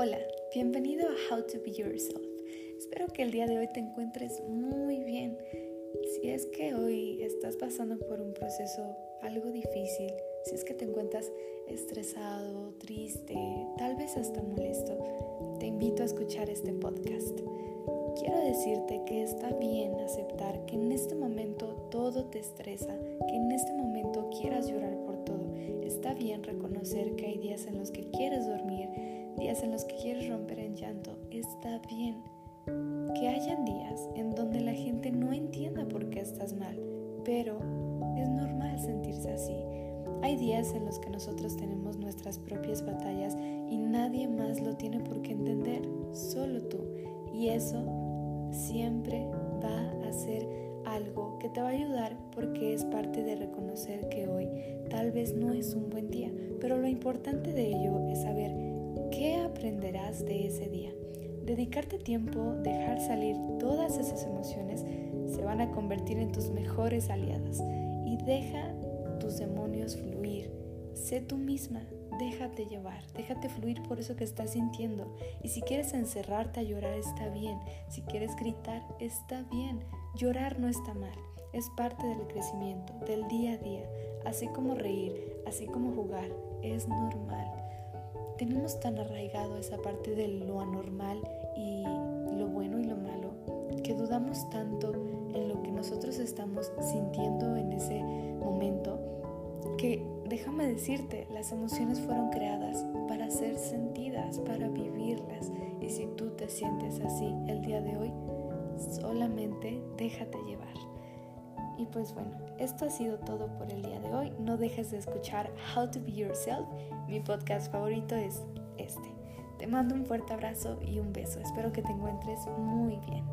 How to Be Yourself. Espero que el día de hoy te encuentres muy bien. Si es que hoy estás pasando por un proceso algo difícil, si es que te encuentras estresado, triste, tal vez hasta molesto, te invito a escuchar este podcast. Quiero decirte que está bien aceptar que en este momento todo te estresa, que en este momento quieras llorar por todo. Está bien reconocer que hay días en los que quieres dormir, días en los que quieres romper en llanto. Está bien que hayan días en donde la gente no entienda por qué estás mal, pero es normal sentirse así. Hay días en los que nosotros tenemos nuestras propias batallas y nadie más lo tiene por qué entender, solo tú. Y eso siempre va a ser algo que te va a ayudar porque es parte de reconocer que hoy tal vez no es un buen día, pero lo importante de ello es saber qué aprenderás de ese día. Dedicarte tiempo, dejar salir todas esas emociones, se van a convertir en tus mejores aliadas y deja tus demonios fluir. Sé tú misma, déjate llevar, déjate fluir por eso que estás sintiendo. Y si quieres encerrarte a llorar, está bien. Si quieres gritar, está bien. Llorar no está mal, es parte del crecimiento, del día a día. Así como reír, así como jugar, es normal. Tenemos tan arraigado esa parte de lo anormal y lo bueno y lo malo que dudamos tanto en lo que nosotros estamos sintiendo en ese momento que déjame decirte, las emociones fueron creadas para ser sentidas, para vivirlas. Y si tú te sientes así el día de hoy, solamente déjate llevar. Y pues bueno, esto ha sido todo por el día de hoy. No dejes de escuchar How to Be Yourself. Mi podcast favorito es este. Te mando un fuerte abrazo y un beso. Espero que te encuentres muy bien.